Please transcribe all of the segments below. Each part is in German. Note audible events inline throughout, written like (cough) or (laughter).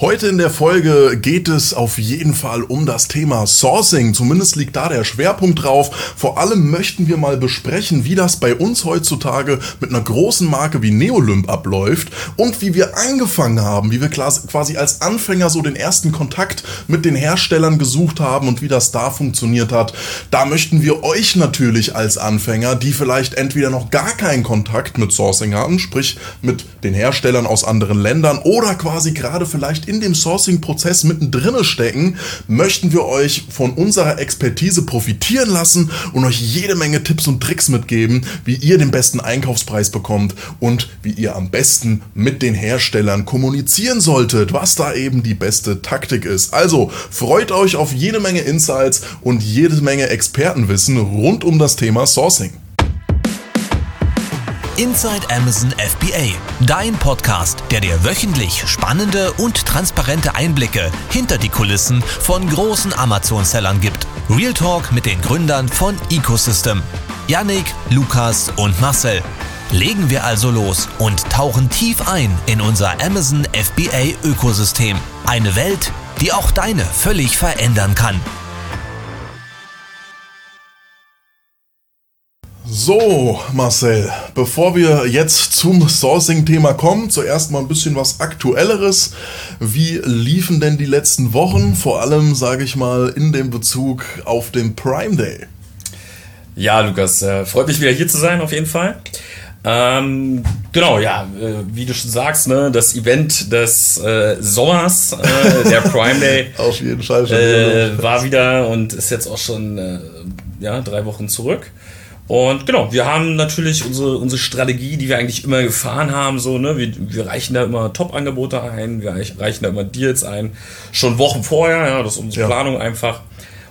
Heute in der Folge geht es auf jeden Fall um das Thema Sourcing. Zumindest liegt da der Schwerpunkt drauf. Vor allem möchten wir mal besprechen, wie das bei uns heutzutage mit einer großen Marke wie Neolymp abläuft und wie wir angefangen haben, wie wir quasi als Anfänger so den ersten Kontakt mit den Herstellern gesucht haben und wie das da funktioniert hat. Da möchten wir euch natürlich als Anfänger, die vielleicht entweder noch gar keinen Kontakt mit Sourcing haben, sprich mit den Herstellern aus anderen Ländern oder quasi gerade vielleicht in dem Sourcing-Prozess mittendrin stecken, möchten wir euch von unserer Expertise profitieren lassen und euch jede Menge Tipps und Tricks mitgeben, wie ihr den besten Einkaufspreis bekommt und wie ihr am besten mit den Herstellern kommunizieren solltet, was da eben die beste Taktik ist. Also freut euch auf jede Menge Insights und jede Menge Expertenwissen rund um das Thema Sourcing. Inside Amazon FBA, dein Podcast, der dir wöchentlich spannende und transparente Einblicke hinter die Kulissen von großen Amazon-Sellern gibt. Real Talk mit den Gründern von Ecosystem. Yannick, Lukas und Marcel. Legen wir also los und tauchen tief ein in unser Amazon FBA Ökosystem. Eine Welt, die auch deine völlig verändern kann. So, Marcel, bevor wir jetzt zum Sourcing-Thema kommen, zuerst mal ein bisschen was Aktuelleres. Wie liefen denn die letzten Wochen, vor allem, sage ich mal, in dem Bezug auf den Prime Day? Ja, Lukas, äh, freut mich wieder hier zu sein, auf jeden Fall. Ähm, genau, ja, äh, wie du schon sagst, ne, das Event des äh, Sommers, äh, der Prime Day, (laughs) auf jeden Fall schon wieder. war wieder und ist jetzt auch schon äh, ja, drei Wochen zurück. Und genau, wir haben natürlich unsere, unsere Strategie, die wir eigentlich immer gefahren haben, so, ne, wir, wir reichen da immer Top-Angebote ein, wir reichen da immer Deals ein, schon Wochen vorher, ja, das ist unsere ja. Planung einfach,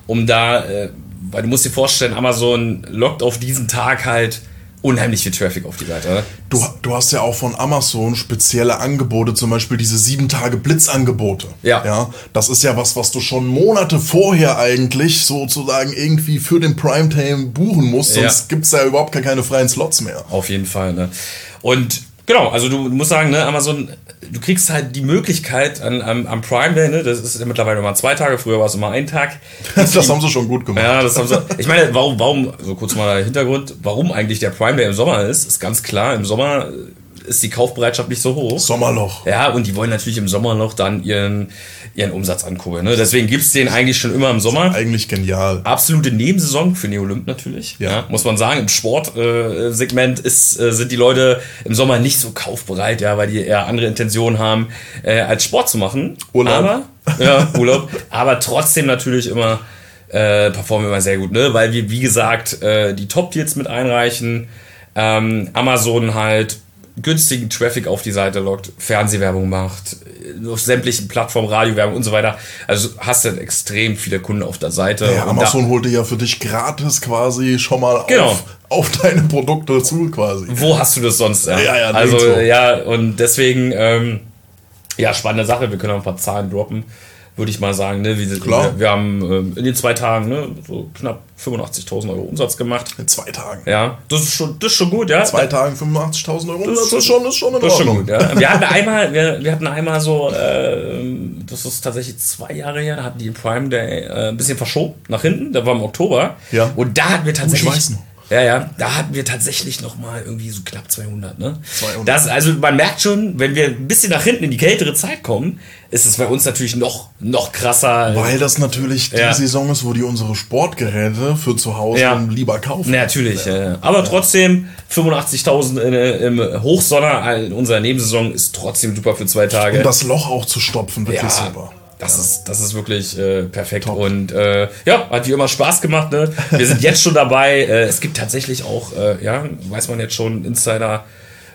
um da, äh, weil du musst dir vorstellen, Amazon lockt auf diesen Tag halt unheimlich viel Traffic auf die Seite. Du, du hast ja auch von Amazon spezielle Angebote, zum Beispiel diese sieben Tage Blitzangebote. Ja. ja. Das ist ja was, was du schon Monate vorher eigentlich sozusagen irgendwie für den Primetime buchen musst, sonst ja. gibt es ja überhaupt keine freien Slots mehr. Auf jeden Fall, ne? Und genau, also du musst sagen, ne, Amazon du kriegst halt die Möglichkeit an, am, am Prime Day, ne, das ist ja mittlerweile immer zwei Tage, früher war es immer ein Tag. (laughs) das haben sie schon gut gemacht. Ja, das haben sie. Ich meine, warum, warum, so kurz mal der Hintergrund, warum eigentlich der Prime Day im Sommer ist, ist ganz klar, im Sommer ist die Kaufbereitschaft nicht so hoch. Sommerloch. Ja, und die wollen natürlich im Sommerloch dann ihren, ihren Umsatz ankurbeln. Ne? Deswegen gibt's den eigentlich schon immer im Sommer. Eigentlich genial. Absolute Nebensaison für Neolymp natürlich. Ja. ja. muss man sagen. Im Sportsegment äh, ist, äh, sind die Leute im Sommer nicht so kaufbereit, ja, weil die eher andere Intentionen haben, äh, als Sport zu machen. Urlaub. Aber, ja, Urlaub. aber trotzdem natürlich immer äh, performen immer sehr gut, ne? Weil wir, wie gesagt, äh, die Top-Deals mit einreichen. Ähm, Amazon halt günstigen Traffic auf die Seite lockt, Fernsehwerbung macht, auf sämtlichen Plattformen, Radiowerbung und so weiter. Also hast du extrem viele Kunden auf der Seite. Ja, Amazon holte ja für dich gratis quasi schon mal genau. auf, auf deine Produkte zu quasi. Wo hast du das sonst? Ja, ja, ja Also ja, und deswegen, ähm, ja, spannende Sache. Wir können auch ein paar Zahlen droppen würde ich mal sagen. Ne? Wir, wir, wir haben ähm, in den zwei Tagen ne, so knapp 85.000 Euro Umsatz gemacht. In zwei Tagen? Ja, das ist schon, das ist schon gut, ja. In zwei Tagen 85.000 Euro Umsatz, das ist schon, das ist schon in das Ist schon gut, ja. Wir hatten einmal, wir, wir hatten einmal so, äh, das ist tatsächlich zwei Jahre her, da hatten die Prime Day äh, ein bisschen verschoben nach hinten, da war im Oktober. Ja. Und da hatten wir tatsächlich... Ich weiß noch. Ja, ja, da hatten wir tatsächlich noch mal irgendwie so knapp 200, ne? 200. Das, also man merkt schon, wenn wir ein bisschen nach hinten in die kältere Zeit kommen, ist es bei uns natürlich noch, noch krasser. Weil das natürlich die ja. Saison ist, wo die unsere Sportgeräte für zu Hause ja. lieber kaufen. Natürlich, ja. aber trotzdem 85.000 im Hochsommer in unserer Nebensaison ist trotzdem super für zwei Tage. Um das Loch auch zu stopfen, wirklich super. Das ja. ist, das ist wirklich äh, perfekt. Top. Und äh, ja, hat wie immer Spaß gemacht. Ne? Wir sind jetzt schon dabei. Äh, es gibt tatsächlich auch, äh, ja, weiß man jetzt schon, Insider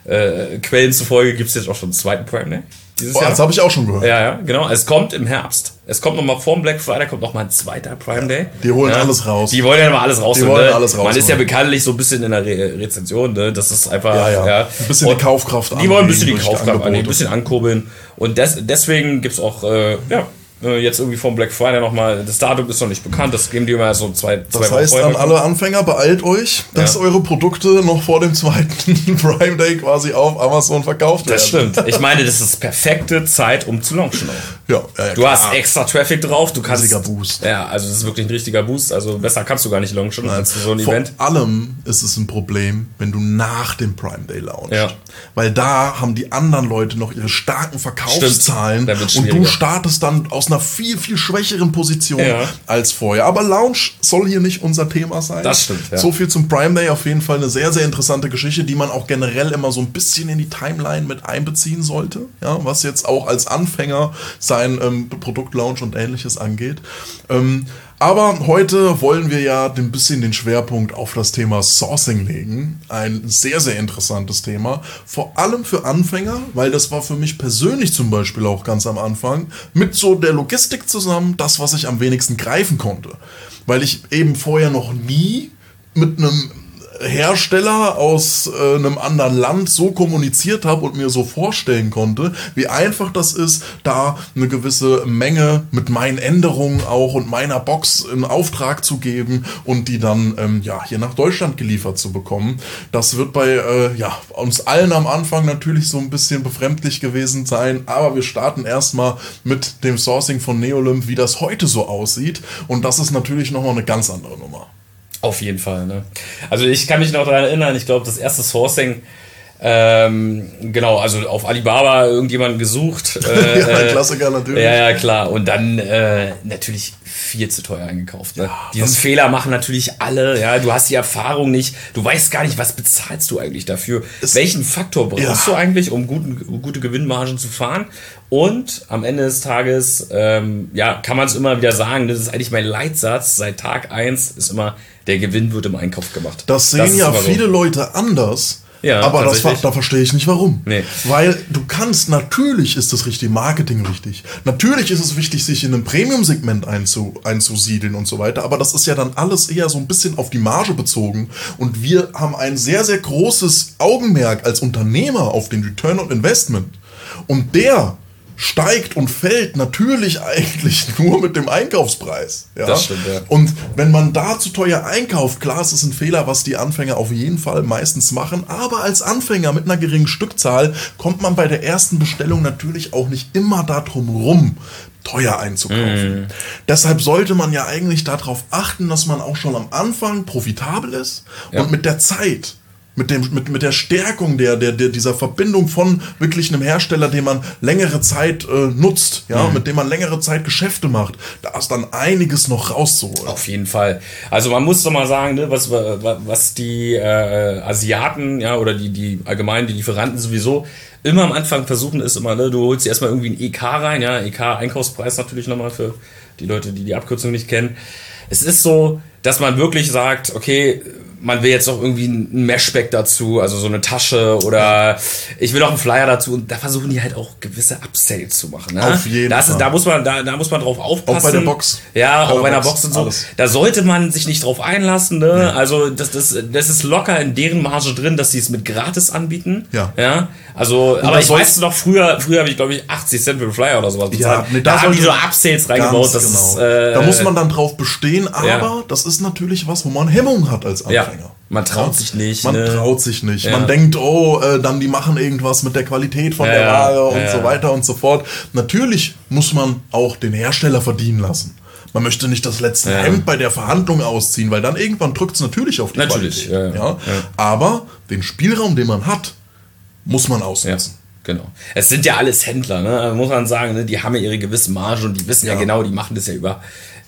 äh, Quellen zufolge gibt es jetzt auch schon einen zweiten Prime Day. Dieses oh, Jahr. Das habe ich auch schon gehört. Ja, ja, genau. Es kommt im Herbst. Es kommt nochmal vor dem Black Friday, kommt nochmal ein zweiter Prime Day. Die holen ja. alles raus. Die wollen ja immer alles raus. Die wollen ne? alles raus. Man ist ja bekanntlich so ein bisschen in der Re Rezension, ne? Das ist einfach, ja, ja. ja. Ein bisschen Und die Kaufkraft Die wollen ein bisschen die Kaufkraft annehmen, ein bisschen ankurbeln. Und des, deswegen gibt's auch, äh, ja, jetzt irgendwie vom Black Friday nochmal, das Datum ist noch nicht bekannt, das geben die immer so zwei, zwei Das heißt Wochen an alle Anfänger, beeilt euch, dass Ja. eure Produkte noch vor dem zweiten (laughs) Prime Day quasi auf Amazon verkauft Das werden. stimmt. Ich meine, das ist perfekte Zeit, um zu launchen. Auch. Ja, ja, ja, Du klar. hast extra Traffic drauf, du kannst. Riesiger Boost. Ja, also das ist wirklich ein richtiger Boost. Also besser kannst du gar nicht launchen als so ein Vor Event. allem ist es ein Problem, wenn du nach dem Prime Day launchst. Ja. Weil da haben die anderen Leute noch ihre starken Verkaufszahlen und du startest dann aus einer viel, viel schwächeren Position Ja. als vorher. Aber Launch soll hier nicht unser Thema sein. Das stimmt, ja. So viel zum Prime Day. Auf jeden Fall eine sehr, sehr interessante Geschichte, die man auch generell immer so ein bisschen in die Timeline mit einbeziehen sollte. Ja, was jetzt auch als Anfänger sein ähm, Produktlaunch und ähnliches angeht. Ähm, aber heute wollen wir ja ein bisschen den Schwerpunkt auf das Thema Sourcing legen. Ein sehr, sehr interessantes Thema. Vor allem für Anfänger, weil das war für mich persönlich zum Beispiel auch ganz am Anfang mit so der Logistik zusammen das, was ich am wenigsten greifen konnte. Weil ich eben vorher noch nie mit einem Hersteller aus äh, einem anderen Land so kommuniziert habe und mir so vorstellen konnte, wie einfach das ist, da eine gewisse Menge mit meinen Änderungen auch und meiner Box in Auftrag zu geben und die dann ähm, ja hier nach Deutschland geliefert zu bekommen. Das wird bei äh, ja, uns allen am Anfang natürlich so ein bisschen befremdlich gewesen sein, aber wir starten erstmal mit dem Sourcing von Neolymp, wie das heute so aussieht und das ist natürlich nochmal eine ganz andere Nummer. Auf jeden Fall, ne? Also ich kann mich noch daran erinnern, ich glaube, das erste Sourcing, ähm, genau, also auf Alibaba irgendjemanden gesucht. (laughs) Äh, Ja, äh, Klassiker natürlich. Ja, ja, klar. Und dann äh, natürlich viel zu teuer eingekauft. Ne? Diesen was- Fehler machen natürlich alle. Ja, du hast die Erfahrung nicht. Du weißt gar nicht, was bezahlst du eigentlich dafür. Welchen Faktor brauchst Ja. du eigentlich, um guten, gute Gewinnmargen zu fahren? Und am Ende des Tages, ähm, ja, kann man es immer wieder sagen. Das ist eigentlich mein Leitsatz seit Tag eins ist immer, der Gewinn wird im Einkauf gemacht. Das sehen ist ja viele Leute anders. Ja, aber das, da verstehe ich nicht warum. Nee. Weil du kannst, natürlich ist das richtig, Marketing richtig. Natürlich ist es wichtig, sich in einem Premium-Segment einzu, einzusiedeln und so weiter. Aber das ist ja dann alles eher so ein bisschen auf die Marge bezogen. Und wir haben ein sehr, sehr großes Augenmerk als Unternehmer auf den Return on Investment. Und der steigt und fällt natürlich (laughs) eigentlich nur mit dem Einkaufspreis. Ja? Das stimmt, ja. Und wenn man da zu teuer einkauft, klar, es ist ein Fehler, was die Anfänger auf jeden Fall meistens machen, aber als Anfänger mit einer geringen Stückzahl kommt man bei der ersten Bestellung natürlich auch nicht immer darum rum, teuer einzukaufen. Deshalb sollte man ja eigentlich darauf achten, dass man auch schon am Anfang profitabel ist Ja. und mit der Zeit mit, dem, mit, mit der Stärkung der, der, der, dieser Verbindung von wirklich einem Hersteller, den man längere Zeit äh, nutzt, ja, mit dem man längere Zeit Geschäfte macht, da ist dann einiges noch rauszuholen. Auf jeden Fall. Also man muss doch mal sagen, ne, was, was die äh, Asiaten, ja, oder die, die allgemein die Lieferanten sowieso immer am Anfang versuchen, ist immer, ne, du holst dir erstmal irgendwie ein EK rein, ja, EK-Einkaufspreis natürlich nochmal für die Leute, die die Abkürzung nicht kennen. Es ist so, dass man wirklich sagt, okay, man will jetzt noch irgendwie ein Meshback dazu, also so eine Tasche oder ich will noch einen Flyer dazu und da versuchen die halt auch gewisse Upsales zu machen. Ne? Auf jeden das Fall. Ist, da muss man, da, da muss man drauf aufpassen. Auch bei der Box. Ja, Bei auch bei einer Box, Box und so. alles. Da sollte man sich nicht drauf einlassen, ne? Also das, das, das ist locker in deren Marge drin, dass sie es mit gratis anbieten. Ja. Ja. Also, aber das ich weiß noch, früher, früher habe ich, glaube ich, 80 Cent für einen Flyer oder sowas bezahlt. nee, da, haben die so Upsales reingebaut. Genau. ist, äh, da muss man dann drauf bestehen, aber Ja. das ist natürlich was, wo man Hemmung hat als ja, Anfänger. man traut sich nicht. Man ne? traut sich nicht. Ja. Man denkt, oh, äh, dann die machen irgendwas mit der Qualität von Ja, der Ware und so weiter und so fort. Natürlich muss man auch den Hersteller verdienen lassen. Man möchte nicht das letzte. Hemd bei der Verhandlung ausziehen, weil dann irgendwann drückt es natürlich auf die Natürlich, Qualität. ja, ja. Aber den Spielraum, den man hat, muss man ausnutzen. genau. Es sind ja alles Händler, ne? Muss man sagen, ne? die haben ja ihre gewisse Marge und die wissen ja, Ja. genau, die machen das ja über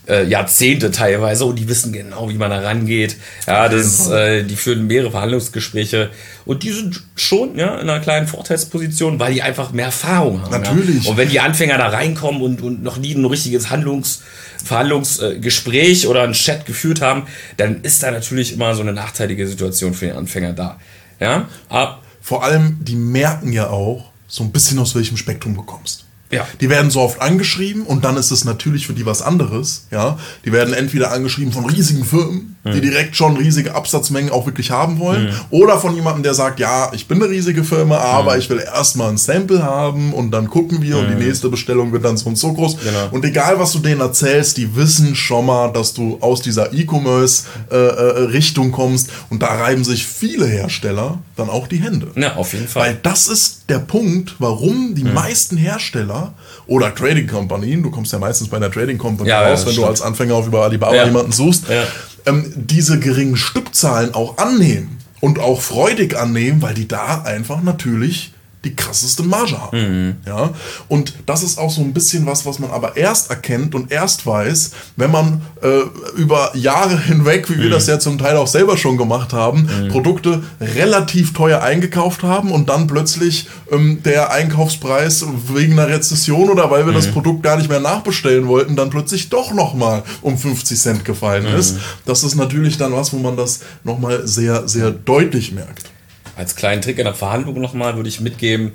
äh, Jahrzehnte teilweise und die wissen genau, wie man da rangeht. Ja, das, äh, die führen mehrere Verhandlungsgespräche und die sind schon ja, in einer kleinen Vorteilsposition, weil die einfach mehr Erfahrung haben. Natürlich. Ja? Und wenn die Anfänger da reinkommen und, und noch nie ein richtiges Handlungs Verhandlungsgespräch oder ein Chat geführt haben, dann ist da natürlich immer so eine nachteilige Situation für den Anfänger da. Ja, aber Vor allem, die merken ja auch so ein bisschen, aus welchem Spektrum du kommst. Ja. Die werden so oft angeschrieben und dann ist es natürlich für die was anderes. Ja, die werden entweder angeschrieben von riesigen Firmen, die direkt schon riesige Absatzmengen auch wirklich haben wollen, oder von jemandem, der sagt, ja, ich bin eine riesige Firma, aber ich will erstmal ein Sample haben und dann gucken wir und die nächste Bestellung wird dann so und so groß. Genau. Und egal, was du denen erzählst, die wissen schon mal, dass du aus dieser E-Commerce-Richtung kommst und da reiben sich viele Hersteller dann auch die Hände. Ja, auf jeden Fall. Weil das ist der Punkt, warum die meisten Hersteller oder Trading Kompanien, du kommst ja meistens bei einer Trading Company Ja, ja, raus, das wenn du stimmt. als Anfänger auf über Alibaba Ja. jemanden suchst, Ja. ähm, diese geringen Stückzahlen auch annehmen und auch freudig annehmen, weil die da einfach natürlich die krasseste Marge haben. Mhm. Ja? Und das ist auch so ein bisschen was, was man aber erst erkennt und erst weiß, wenn man äh, über Jahre (laughs) hinweg, wie wir Mhm. das ja zum Teil auch selber schon gemacht haben, Produkte relativ teuer eingekauft haben und dann plötzlich ähm, der Einkaufspreis wegen einer Rezession oder weil wir Mhm. das Produkt gar nicht mehr nachbestellen wollten, dann plötzlich doch nochmal um 50 Cent gefallen Mhm. ist. Das ist natürlich dann was, wo man das nochmal sehr, sehr deutlich merkt. Als kleinen Trick in der Verhandlung nochmal würde ich mitgeben,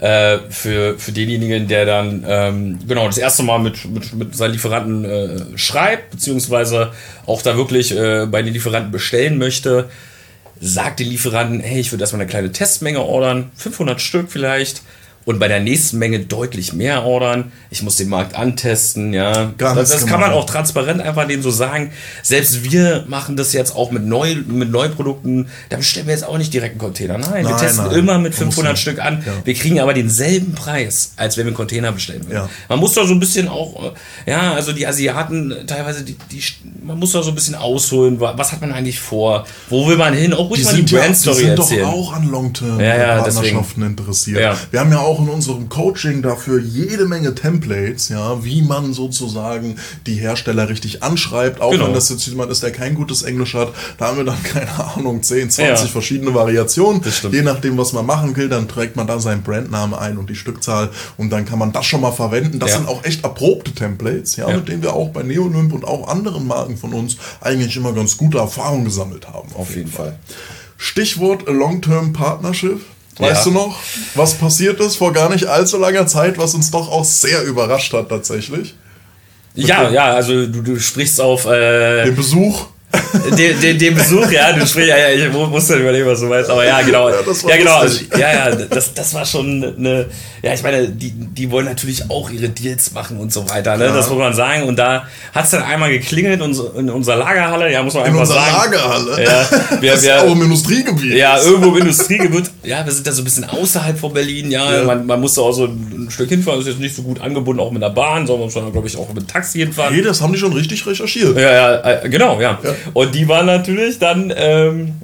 äh, für, für denjenigen, der dann ähm, genau das erste Mal mit, mit, mit seinen Lieferanten äh, schreibt, beziehungsweise auch da wirklich äh, bei den Lieferanten bestellen möchte, sagt den Lieferanten, hey, ich würde erstmal eine kleine Testmenge ordern, 500 Stück vielleicht. Und bei der nächsten Menge deutlich mehr ordern. Ich muss den Markt antesten, ja. Ganz das, das kann man genau. auch transparent einfach denen so sagen. Selbst wir machen das jetzt auch mit, neu, mit neuen Produkten. Da bestellen wir jetzt auch nicht direkt einen Container. Nein, wir Nein, testen nein. immer mit Man muss 500 nicht. Stück an. Ja. Wir kriegen aber denselben Preis, als wenn wir einen Container bestellen würden. Ja. Man muss da so ein bisschen auch, äh, ja, also die Asiaten teilweise, die, die, man muss da so ein bisschen ausholen. wa- Was hat man eigentlich vor? Wo will man hin? Auch ruhig Die mal die sind, ja, die Brandstory sind erzählen. doch auch an Long-Term Ja, interessiert. Wir haben ja auch in unserem Coaching dafür jede Menge Templates, ja, wie man sozusagen die Hersteller richtig anschreibt, auch Genau. wenn das jetzt jemand ist, der kein gutes Englisch hat, da haben wir dann, (laughs) keine Ahnung, 10, 20 Ja. verschiedene Variationen. Je nachdem, was man machen will, dann trägt man da seinen Brandnamen ein und die Stückzahl und dann kann man das schon mal verwenden. Das Ja. sind auch echt erprobte Templates, ja, Ja. mit denen wir auch bei Neolymp und auch anderen Marken von uns eigentlich immer ganz gute Erfahrungen gesammelt haben. Auf jeden Fall. Stichwort Long-Term Partnership. Weißt Ja. du noch, was passiert ist vor gar nicht allzu langer Zeit, was uns doch auch sehr überrascht hat tatsächlich? Ja, ja, also du, du sprichst auf äh, Den Besuch. Den, den, den Besuch, ja, du sprichst, ja, ja, ich mu- musste überlegen, was du meinst, aber ja, genau. Ja, (laughs) Ja, das war genau. Also, ja, ja, das, das war schon eine, ja, ich meine, die, die wollen natürlich auch ihre Deals machen und so weiter, ne? Klar. Das muss man sagen. Und da hat es dann einmal geklingelt in, in unserer Lagerhalle, ja, muss man In einfach unserer sagen. Lagerhalle. Ja, (laughs) wir, das ist wir, auch im Industriegebiet. ja, irgendwo im Industriegebiet. Ja, wir sind da so ein bisschen außerhalb von Berlin. Ja, Ja. Man, man musste auch so ein Stück hinfahren. Ist jetzt nicht so gut angebunden, auch mit der Bahn, sondern glaube ich, auch mit dem Taxi hinfahren. Hey, das haben die schon richtig recherchiert. Ja, ja, äh, genau, ja. Ja. Und die waren natürlich dann, ähm,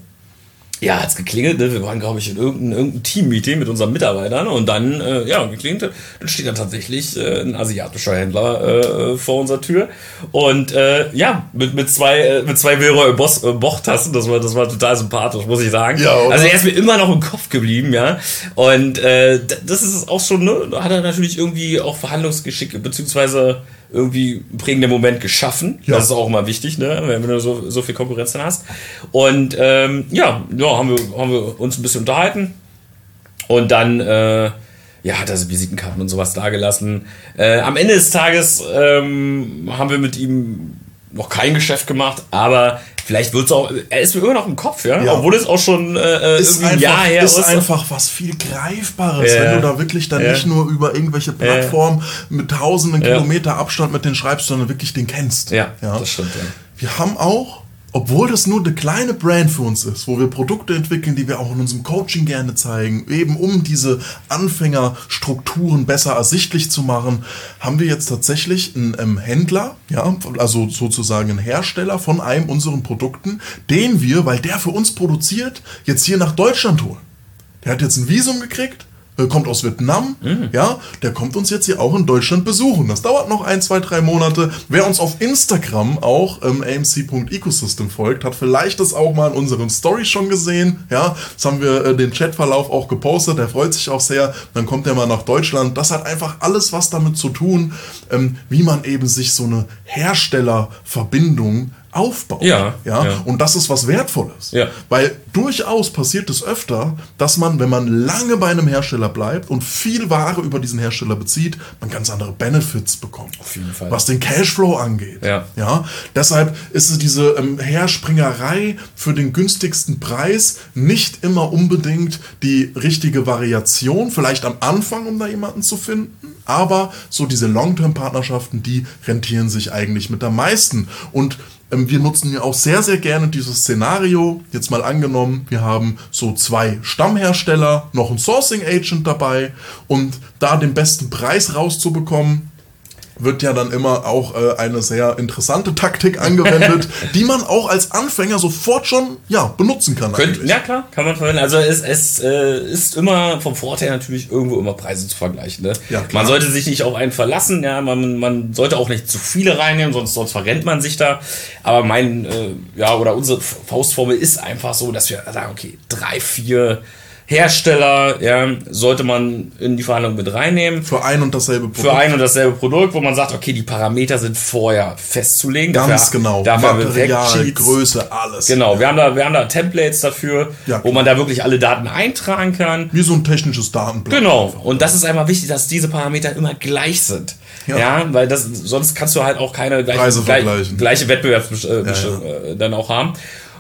ja, hat's geklingelt, ne? wir waren, glaube ich, in irgendeinem irgendein Team-Meeting mit unseren Mitarbeitern und dann, äh, ja, geklingelt, dann steht da tatsächlich äh, ein asiatischer Händler äh, vor unserer Tür und äh, ja, mit, mit zwei, äh, mit zwei Vero Boss, äh, Bochtassen, das war, das war total sympathisch, muss ich sagen. Ja, oder? also er ist mir immer noch im Kopf geblieben, ja, und äh, das ist auch schon, ne, hat er natürlich irgendwie auch Verhandlungsgeschick, beziehungsweise irgendwie einen prägenden Moment geschaffen. Ja. Das ist auch immer wichtig, ne? wenn du so, so viel Konkurrenz dann hast. Und ähm, ja, ja haben, wir, haben wir uns ein bisschen unterhalten. Und dann äh, ja, hat er so Visitenkarten und sowas dagelassen. Äh, am Ende des Tages ähm, haben wir mit ihm noch kein Geschäft gemacht, aber vielleicht wird es auch. Er ist mir immer noch im Kopf, ja. Ja. Obwohl es auch schon äh, Ist irgendwie ein einfach, Jahr her ist ist. einfach was viel Greifbares, Ja. wenn du da wirklich dann Ja. nicht nur über irgendwelche Plattformen mit tausenden Kilometer Abstand mit denen schreibst, sondern wirklich den kennst. Ja, das stimmt, ja. Wir haben auch, obwohl das nur eine kleine Brand für uns ist, wo wir Produkte entwickeln, die wir auch in unserem Coaching gerne zeigen, eben um diese Anfängerstrukturen besser ersichtlich zu machen, haben wir jetzt tatsächlich einen ähm, Händler, ja, also sozusagen einen Hersteller von einem unseren Produkten, den wir, weil der für uns produziert, jetzt hier nach Deutschland holen. Der hat jetzt ein Visum gekriegt, kommt aus Vietnam, ja, der kommt uns jetzt hier auch in Deutschland besuchen. Das dauert noch ein, zwei, drei Monate. Wer uns auf Instagram auch ähm, amc.ecosystem folgt, hat vielleicht das auch mal in unseren Stories schon gesehen. Ja, das haben wir äh, den Chatverlauf auch gepostet. Der freut sich auch sehr. Dann kommt er mal nach Deutschland. Das hat einfach alles was damit zu tun, ähm, wie man eben sich so eine Herstellerverbindung aufbaut. Ja, ja. ja. Und das ist was Wertvolles. Ja. Weil durchaus passiert es öfter, dass man, wenn man lange bei einem Hersteller bleibt und viel Ware über diesen Hersteller bezieht, man ganz andere Benefits bekommt. Auf jeden Fall. Was den Cashflow angeht. Ja. Ja. Deshalb ist es diese ähm, Herspringerei für den günstigsten Preis nicht immer unbedingt die richtige Variation. Vielleicht am Anfang, um da jemanden zu finden. Aber so diese Long-Term-Partnerschaften, die rentieren sich eigentlich mit am meisten. Und wir nutzen ja auch sehr, sehr gerne dieses Szenario. Jetzt mal angenommen, wir haben so zwei Stammhersteller, noch ein Sourcing Agent dabei und da den besten Preis rauszubekommen, wird ja dann immer auch äh, eine sehr interessante Taktik angewendet, (laughs) die man auch als Anfänger sofort schon ja, benutzen kann. Könnt, ja klar, kann man verwenden. Also es, es äh, ist immer vom Vorteil natürlich irgendwo immer Preise zu vergleichen. Ne? Ja, man sollte sich nicht auf einen verlassen, ja, man, man sollte auch nicht zu viele reinnehmen, sonst, sonst verrennt man sich da. Aber mein, äh, ja, oder unsere Faustformel ist einfach so, dass wir sagen, okay, drei, vier Hersteller, ja, sollte man in die Verhandlung mit reinnehmen. Für ein und dasselbe Für ein und dasselbe Produkt, wo man sagt, okay, die Parameter sind vorher festzulegen. Ganz Dafür- genau. Dafür haben wir Material. Größe, alles. Genau, wir haben da, wir haben da Templates dafür, Ja, wo man da wirklich alle Daten eintragen kann. Wie so ein technisches Datenblatt. Genau. Und das ist einmal wichtig, dass diese Parameter immer gleich sind. Ja. Ja, weil das, sonst kannst du halt auch keine gleiche, Preise gleich, vergleichen. gleiche Wettbewerbsbestimmung äh, dann auch haben.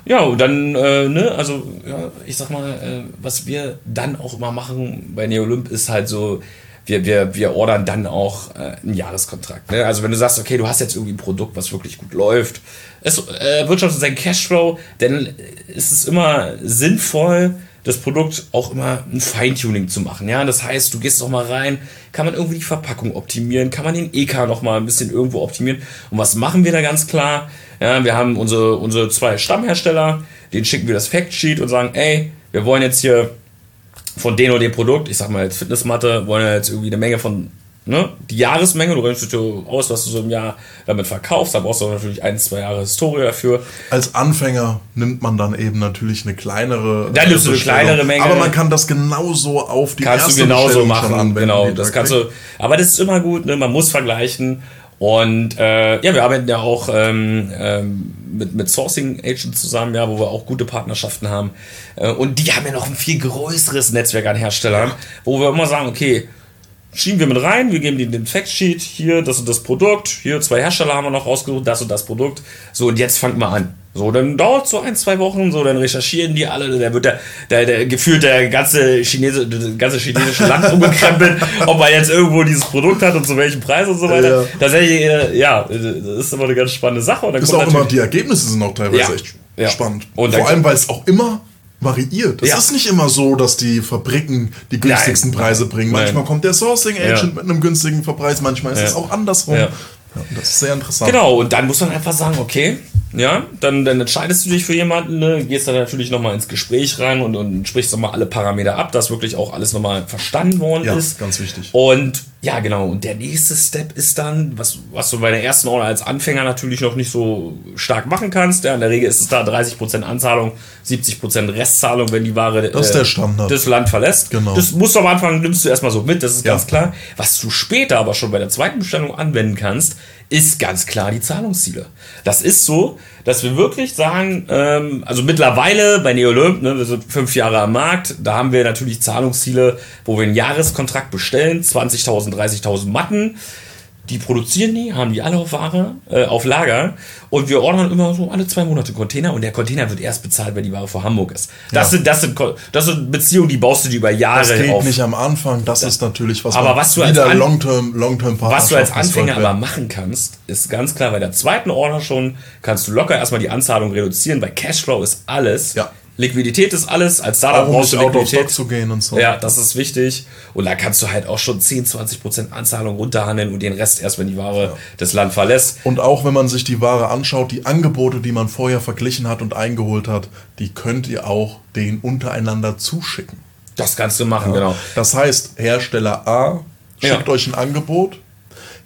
Ja, und dann, äh, ne, also, ja, ich sag mal, äh, was wir dann auch immer machen bei Neolymp ist halt so, wir, wir, wir ordern dann auch äh, einen Jahreskontrakt. Ne? Also wenn du sagst, okay, du hast jetzt irgendwie ein Produkt, was wirklich gut läuft, es äh, wirtschaftet seinen Cashflow, dann ist es immer sinnvoll, das Produkt auch immer ein Feintuning zu machen. Ja, das heißt, du gehst noch mal rein, kann man irgendwie die Verpackung optimieren, kann man den EK noch mal ein bisschen irgendwo optimieren. Und was machen wir da ganz klar? Ja, wir haben unsere, unsere zwei Stammhersteller, denen schicken wir das Factsheet und sagen, ey, wir wollen jetzt hier von dem oder dem Produkt, ich sag mal jetzt Fitnessmatte, wollen jetzt irgendwie eine Menge von, ne, die Jahresmenge, du rechnest dir aus, was du so im Jahr damit verkaufst, da brauchst du natürlich ein, zwei Jahre Historie dafür. Als Anfänger nimmt man dann eben natürlich eine kleinere. Dann nimmst du eine kleinere Menge. Aber man kann das genauso auf die kannst erste du genauso machen. anwenden. genau, das da kannst kriegt. du. Aber das ist immer gut, ne? man muss vergleichen. Und äh, ja, wir arbeiten ja auch ähm, ähm, mit, mit Sourcing Agents zusammen, ja, wo wir auch gute Partnerschaften haben. Äh, und die haben ja noch ein viel größeres Netzwerk an Herstellern, wo wir immer sagen, okay, schieben wir mit rein, wir geben denen den Factsheet, hier, das und das Produkt, hier zwei Hersteller haben wir noch rausgesucht, das und das Produkt. So, und jetzt fangt mal an. So, dann dauert so ein, zwei Wochen, so, dann recherchieren die alle, da wird der, der, der gefühlt der ganze Chinese, das ganze chinesische Land (laughs) umgekrempelt, ob man jetzt irgendwo dieses Produkt hat und zu welchem Preis und so weiter. Ja. Tatsächlich, äh, ja, das ist immer eine ganz spannende Sache. Und dann Ist kommt auch immer, die Ergebnisse sind auch teilweise Ja. echt Ja. spannend. Und dann- Vor allem, weil es auch immer variiert. Es Ja. ist nicht immer so, dass die Fabriken die günstigsten Nein. Preise bringen. Nein. Manchmal kommt der Sourcing Agent Ja. mit einem günstigen Preis, manchmal ist es auch andersrum. Das ist sehr interessant. Genau, und dann muss man einfach sagen, okay, ja, dann, dann entscheidest du dich für jemanden, ne, gehst dann natürlich nochmal ins Gespräch rein und, und sprichst nochmal alle Parameter ab, dass wirklich auch alles nochmal verstanden worden Ja, ist. ganz wichtig. Und ja, genau, und der nächste Step ist dann, was, was du bei der ersten Order als Anfänger natürlich noch nicht so stark machen kannst. Ja, in der Regel ist es da 30% Anzahlung, 70% Restzahlung, wenn die Ware äh, Das ist der Standard. das Land verlässt. Genau. Das musst du am Anfang, nimmst du erstmal so mit, das ist Ja. ganz klar. Was du später aber schon bei der zweiten Bestellung anwenden kannst, ist ganz klar die Zahlungsziele. Das ist so, dass wir wirklich sagen, ähm, also mittlerweile bei Neolymp, ne, wir sind fünf Jahre am Markt, da haben wir natürlich Zahlungsziele, wo wir einen Jahreskontrakt bestellen, 20.000, 30.000 Matten. Die produzieren die, haben die alle auf Ware, äh, auf Lager und wir ordern immer so alle zwei Monate Container und der Container wird erst bezahlt, wenn die Ware vor Hamburg ist. Das Ja. sind, das sind, das sind Beziehungen, die baust du dir über Jahre Das geht auf. nicht am Anfang, das ist natürlich was Aber was du als Long-Term Long-Term Was du als Anfänger aber machen kannst, ist ganz klar, bei der zweiten Order schon kannst du locker erstmal die Anzahlung reduzieren, weil Cashflow ist alles. Ja. Liquidität ist alles. Als Startup Auch um brauchst du Liquidität. zu gehen und so. Ja, das ist wichtig. Und da kannst du halt auch schon 10, 20 Prozent Anzahlung runterhandeln und den Rest erst, wenn die Ware das Land verlässt. Und auch wenn man sich die Ware anschaut, die Angebote, die man vorher verglichen hat und eingeholt hat, die könnt ihr auch den untereinander zuschicken. Das kannst du machen, genau. Das heißt, Hersteller A schickt Ja. euch ein Angebot.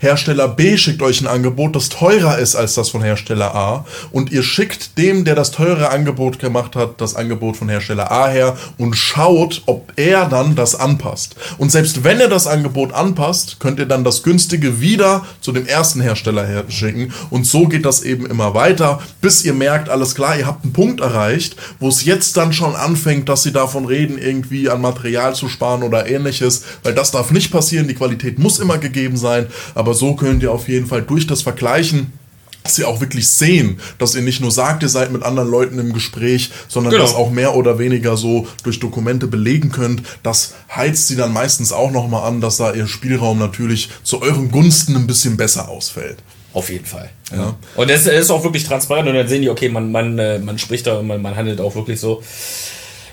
Hersteller B schickt euch ein Angebot, das teurer ist als das von Hersteller A. Und ihr schickt dem, der das teure Angebot gemacht hat, das Angebot von Hersteller A her und schaut, ob er dann das anpasst. Und selbst wenn er das Angebot anpasst, könnt ihr dann das günstige wieder zu dem ersten Hersteller her schicken. Und so geht das eben immer weiter, bis ihr merkt, alles klar, ihr habt einen Punkt erreicht, wo es jetzt dann schon anfängt, dass sie davon reden, irgendwie an Material zu sparen oder ähnliches, weil das darf nicht passieren, die Qualität muss immer gegeben sein, aber so könnt ihr auf jeden Fall durch das Vergleichen dass sie auch wirklich sehen, dass ihr nicht nur sagt, ihr seid mit anderen Leuten im Gespräch, sondern genau. das auch mehr oder weniger so durch Dokumente belegen könnt. Das heizt sie dann meistens auch nochmal an, dass da ihr Spielraum natürlich zu euren Gunsten ein bisschen besser ausfällt. Auf jeden Fall. Ja. Und es ist auch wirklich transparent und dann sehen die, okay, man, man, äh, man spricht da, man, man handelt auch wirklich so.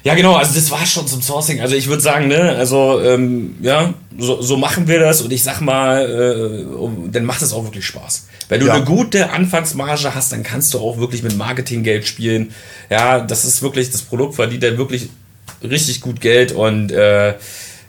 Ja, genau, also das war schon zum Sourcing. Also ich würde sagen, ne, also ähm, ja, so, so machen wir das und ich sag mal, äh, dann macht es auch wirklich Spaß. Wenn du ja. eine gute Anfangsmarge hast, dann kannst du auch wirklich mit Marketinggeld spielen. Ja, das ist wirklich, das Produkt verdient dann wirklich richtig gut Geld und äh,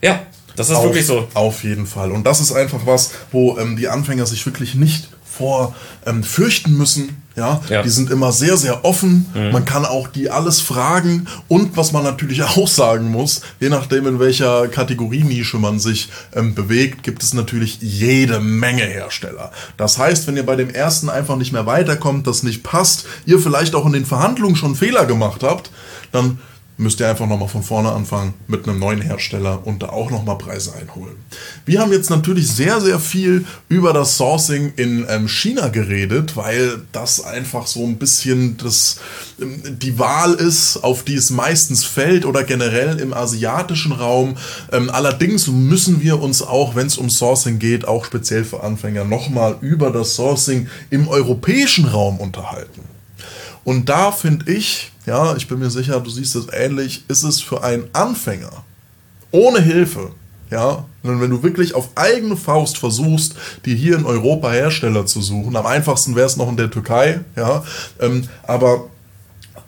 ja, das ist auf, wirklich so. Auf jeden Fall. Und das ist einfach was, wo ähm, die Anfänger sich wirklich nicht vor ähm, fürchten müssen. Ja? ja? die sind immer sehr, sehr offen. Mhm. Man kann auch die alles fragen. Und was man natürlich (laughs) auch sagen muss, je nachdem, in welcher Kategorienische man sich ähm, bewegt, gibt es natürlich jede Menge Hersteller. Das heißt, wenn ihr bei dem ersten einfach nicht mehr weiterkommt, das nicht passt, ihr vielleicht auch in den Verhandlungen schon Fehler gemacht habt, dann müsst ihr einfach nochmal von vorne anfangen mit einem neuen Hersteller und da auch nochmal Preise einholen. Wir haben jetzt natürlich sehr, sehr viel über das Sourcing in ähm, China geredet, weil das einfach so ein bisschen das, ähm, die Wahl ist, auf die es meistens fällt oder generell im asiatischen Raum. Ähm, allerdings müssen wir uns auch, wenn es um Sourcing geht, auch speziell für Anfänger nochmal über das Sourcing im europäischen Raum unterhalten. Und da finde ich, ja, ich bin mir sicher, du siehst es ähnlich, ist es für einen Anfänger ohne Hilfe, ja, wenn du wirklich auf eigene Faust versuchst, dir hier in Europa Hersteller zu suchen, am einfachsten wäre es noch in der Türkei, ja, ähm, aber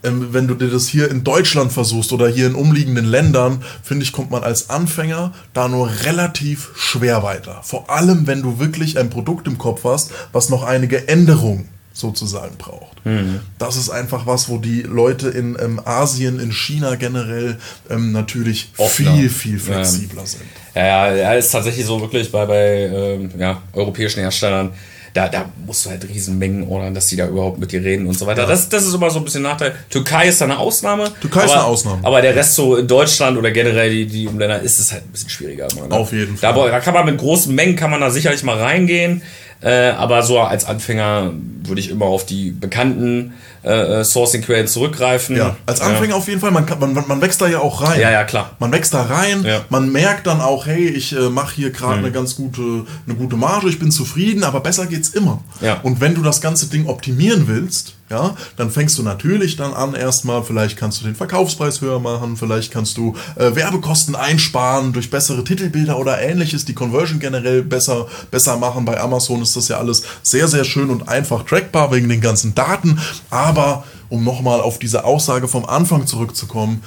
ähm, wenn du dir das hier in Deutschland versuchst oder hier in umliegenden Ländern, finde ich, kommt man als Anfänger da nur relativ schwer weiter. Vor allem, wenn du wirklich ein Produkt im Kopf hast, was noch einige Änderungen sozusagen braucht. Mhm. Das ist einfach was, wo die Leute in ähm, Asien, in China generell ähm, natürlich Offner. viel, viel flexibler ja. sind. Ja, ja, ist tatsächlich so wirklich bei, bei ähm, ja, europäischen Herstellern. Da, da musst du halt Riesenmengen ordern, dass die da überhaupt mit dir reden und so weiter. Ja. Das, das ist immer so ein bisschen Nachteil. Türkei ist da eine Ausnahme. Türkei aber, ist eine Ausnahme. Aber der Rest so in Deutschland oder generell die, die Umländer ist es halt ein bisschen schwieriger. Immer, ne? Auf jeden Fall. Da, da kann man mit großen Mengen kann man da sicherlich mal reingehen. Äh, aber so als Anfänger würde ich immer auf die bekannten äh, äh, Sourcing-Quellen zurückgreifen. Ja, als Anfänger ja. auf jeden Fall. Man, kann, man, man wächst da ja auch rein. Ja, ja, klar. Man wächst da rein. Ja. Man merkt dann auch, hey, ich äh, mache hier gerade mhm. eine ganz gute, eine gute Marge, ich bin zufrieden, aber besser geht's immer. Ja. Und wenn du das ganze Ding optimieren willst, ja, dann fängst du natürlich dann an erstmal, vielleicht kannst du den Verkaufspreis höher machen, vielleicht kannst du äh, Werbekosten einsparen durch bessere Titelbilder oder ähnliches, die Conversion generell besser, besser machen. Bei Amazon ist das ja alles sehr, sehr schön und einfach trackbar wegen den ganzen Daten. Aber um nochmal auf diese Aussage vom Anfang zurückzukommen,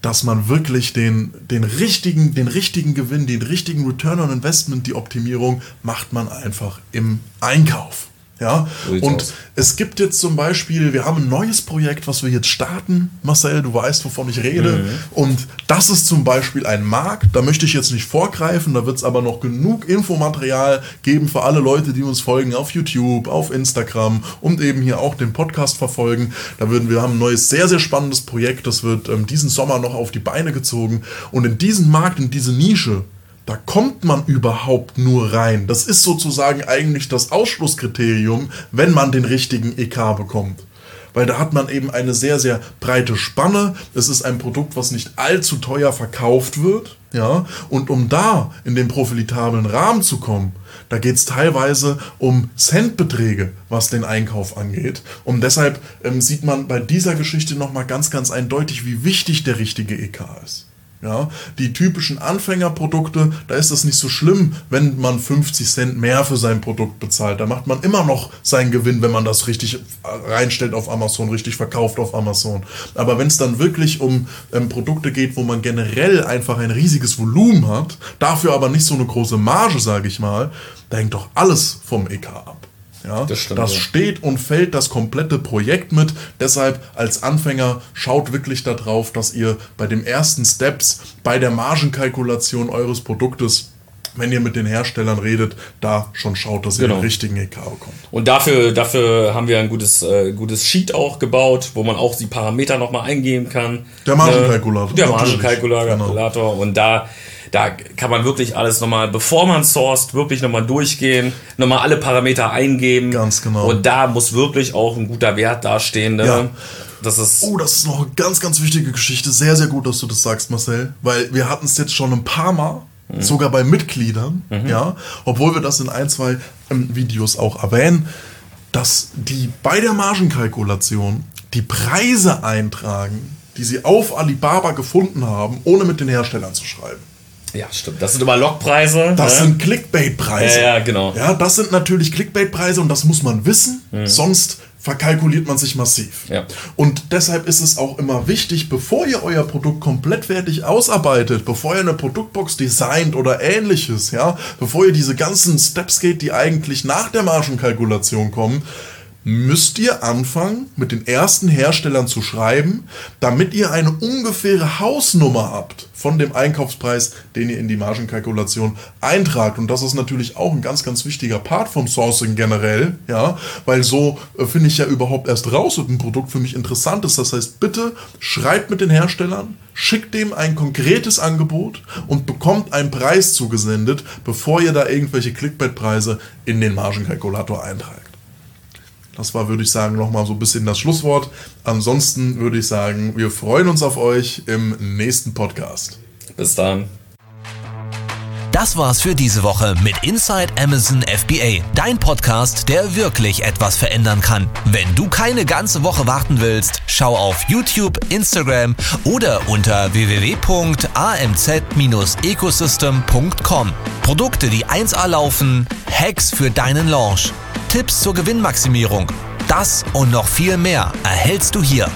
dass man wirklich den, den, richtigen, den richtigen Gewinn, den richtigen Return on Investment, die Optimierung, macht man einfach im Einkauf. Ja, und aus. es gibt jetzt zum Beispiel, wir haben ein neues Projekt, was wir jetzt starten. Marcel, du weißt, wovon ich rede. Mhm. Und das ist zum Beispiel ein Markt, da möchte ich jetzt nicht vorgreifen, da wird es aber noch genug Infomaterial geben für alle Leute, die uns folgen auf YouTube, auf Instagram und eben hier auch den Podcast verfolgen. Da würden wir haben ein neues, sehr, sehr spannendes Projekt, das wird ähm, diesen Sommer noch auf die Beine gezogen. Und in diesen Markt, in diese Nische, da kommt man überhaupt nur rein. Das ist sozusagen eigentlich das Ausschlusskriterium, wenn man den richtigen EK bekommt. Weil da hat man eben eine sehr, sehr breite Spanne. Es ist ein Produkt, was nicht allzu teuer verkauft wird. Ja? Und um da in den profitablen Rahmen zu kommen, da geht es teilweise um Centbeträge, was den Einkauf angeht. Und deshalb ähm, sieht man bei dieser Geschichte nochmal ganz, ganz eindeutig, wie wichtig der richtige EK ist. Ja, die typischen Anfängerprodukte, da ist es nicht so schlimm, wenn man 50 Cent mehr für sein Produkt bezahlt. Da macht man immer noch seinen Gewinn, wenn man das richtig reinstellt auf Amazon, richtig verkauft auf Amazon. Aber wenn es dann wirklich um ähm, Produkte geht, wo man generell einfach ein riesiges Volumen hat, dafür aber nicht so eine große Marge, sage ich mal, da hängt doch alles vom EK ab. Ja, das, stimmt, das ja. steht und fällt das komplette Projekt mit. Deshalb als Anfänger schaut wirklich darauf, dass ihr bei den ersten Steps, bei der Margenkalkulation eures Produktes wenn ihr mit den Herstellern redet, da schon schaut, dass ihr genau. den richtigen EKO kommt. Und dafür, dafür haben wir ein gutes, äh, gutes Sheet auch gebaut, wo man auch die Parameter nochmal eingeben kann. Der Margenkalkulator. Äh, der Margenkalkulator. Genau. Und da da kann man wirklich alles nochmal, bevor man sourced, wirklich nochmal durchgehen, nochmal alle Parameter eingeben. Ganz genau. Und da muss wirklich auch ein guter Wert dastehen. Ne? Ja. Das ist oh, das ist noch eine ganz, ganz wichtige Geschichte. Sehr, sehr gut, dass du das sagst, Marcel. Weil wir hatten es jetzt schon ein paar Mal, mhm. sogar bei Mitgliedern, mhm. ja, obwohl wir das in ein, zwei ähm, Videos auch erwähnen, dass die bei der Margenkalkulation die Preise eintragen, die sie auf Alibaba gefunden haben, ohne mit den Herstellern zu schreiben. Ja, stimmt. Das sind immer Logpreise. Das ne? sind Clickbait-Preise. Ja, ja, genau. Ja, das sind natürlich Clickbait-Preise und das muss man wissen. Mhm. Sonst verkalkuliert man sich massiv. Ja. Und deshalb ist es auch immer wichtig, bevor ihr euer Produkt komplett fertig ausarbeitet, bevor ihr eine Produktbox designt oder ähnliches, ja, bevor ihr diese ganzen Steps geht, die eigentlich nach der Margenkalkulation kommen, müsst ihr anfangen, mit den ersten Herstellern zu schreiben, damit ihr eine ungefähre Hausnummer habt von dem Einkaufspreis, den ihr in die Margenkalkulation eintragt. Und das ist natürlich auch ein ganz, ganz wichtiger Part vom Sourcing generell, ja, weil so äh, finde ich ja überhaupt erst raus, ob ein Produkt für mich interessant ist. Das heißt, bitte schreibt mit den Herstellern, schickt dem ein konkretes Angebot und bekommt einen Preis zugesendet, bevor ihr da irgendwelche Clickbait-Preise in den Margenkalkulator eintragt. Das war, würde ich sagen, nochmal so ein bisschen das Schlusswort. Ansonsten würde ich sagen, wir freuen uns auf euch im nächsten Podcast. Bis dann. Das war's für diese Woche mit Inside Amazon FBA, dein Podcast, der wirklich etwas verändern kann. Wenn du keine ganze Woche warten willst, schau auf YouTube, Instagram oder unter www.amz-ecosystem.com. Produkte, die 1A laufen, Hacks für deinen Launch. Tipps zur Gewinnmaximierung. Das und noch viel mehr erhältst du hier.